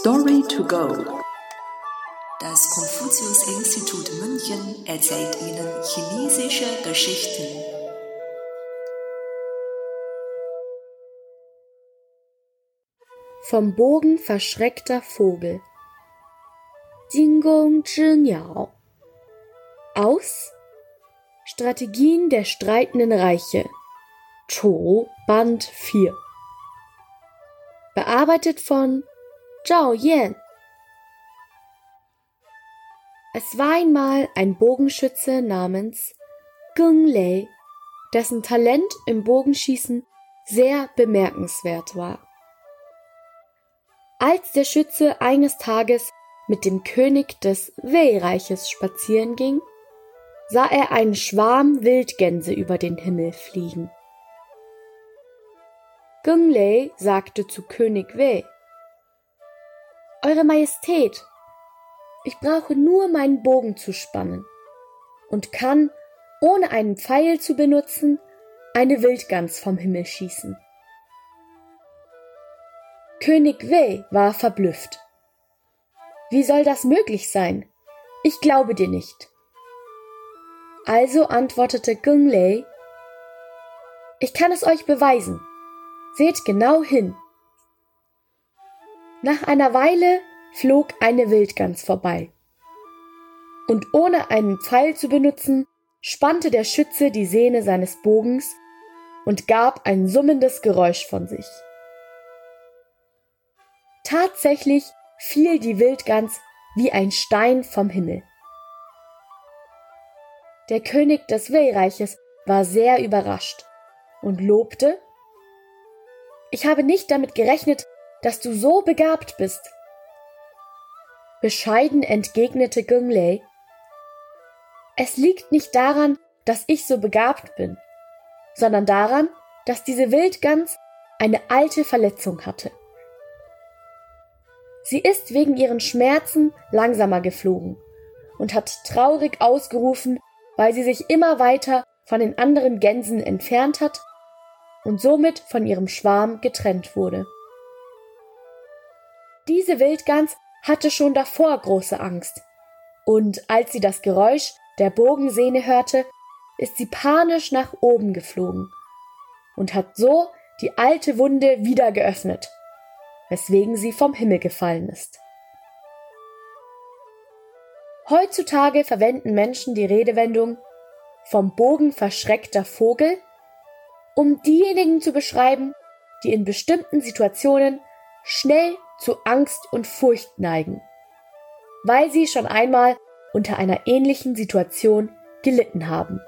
Story to go. Das Konfuzius-Institut München erzählt Ihnen chinesische Geschichten. Vom Bogen verschreckter Vogel. Jingong Zhi Aus Strategien der streitenden Reiche. Chu Band 4. Bearbeitet von Es war einmal ein Bogenschütze namens Geng Lei, dessen Talent im Bogenschießen sehr bemerkenswert war. Als der Schütze eines Tages mit dem König des Wei-Reiches spazieren ging, sah er einen Schwarm Wildgänse über den Himmel fliegen. Geng Lei sagte zu König Wei, Eure Majestät, ich brauche nur meinen Bogen zu spannen und kann, ohne einen Pfeil zu benutzen, eine Wildgans vom Himmel schießen. König Wei war verblüfft. Wie soll das möglich sein? Ich glaube dir nicht. Also antwortete Gung Lei, ich kann es euch beweisen. Seht genau hin. Nach einer Weile flog eine Wildgans vorbei. Und ohne einen Pfeil zu benutzen, spannte der Schütze die Sehne seines Bogens und gab ein summendes Geräusch von sich. Tatsächlich fiel die Wildgans wie ein Stein vom Himmel. Der König des Wei-Reiches war sehr überrascht und lobte, ich habe nicht damit gerechnet, dass du so begabt bist. Bescheiden entgegnete Gönglei, es liegt nicht daran, dass ich so begabt bin, sondern daran, dass diese Wildgans eine alte Verletzung hatte. Sie ist wegen ihren Schmerzen langsamer geflogen und hat traurig ausgerufen, weil sie sich immer weiter von den anderen Gänsen entfernt hat und somit von ihrem Schwarm getrennt wurde. Diese Wildgans hatte schon davor große Angst, und als sie das Geräusch der Bogensehne hörte, ist sie panisch nach oben geflogen und hat so die alte Wunde wieder geöffnet, weswegen sie vom Himmel gefallen ist. Heutzutage verwenden Menschen die Redewendung vom Bogen verschreckter Vogel, um diejenigen zu beschreiben, die in bestimmten Situationen schnell zu Angst und Furcht neigen, weil sie schon einmal unter einer ähnlichen Situation gelitten haben.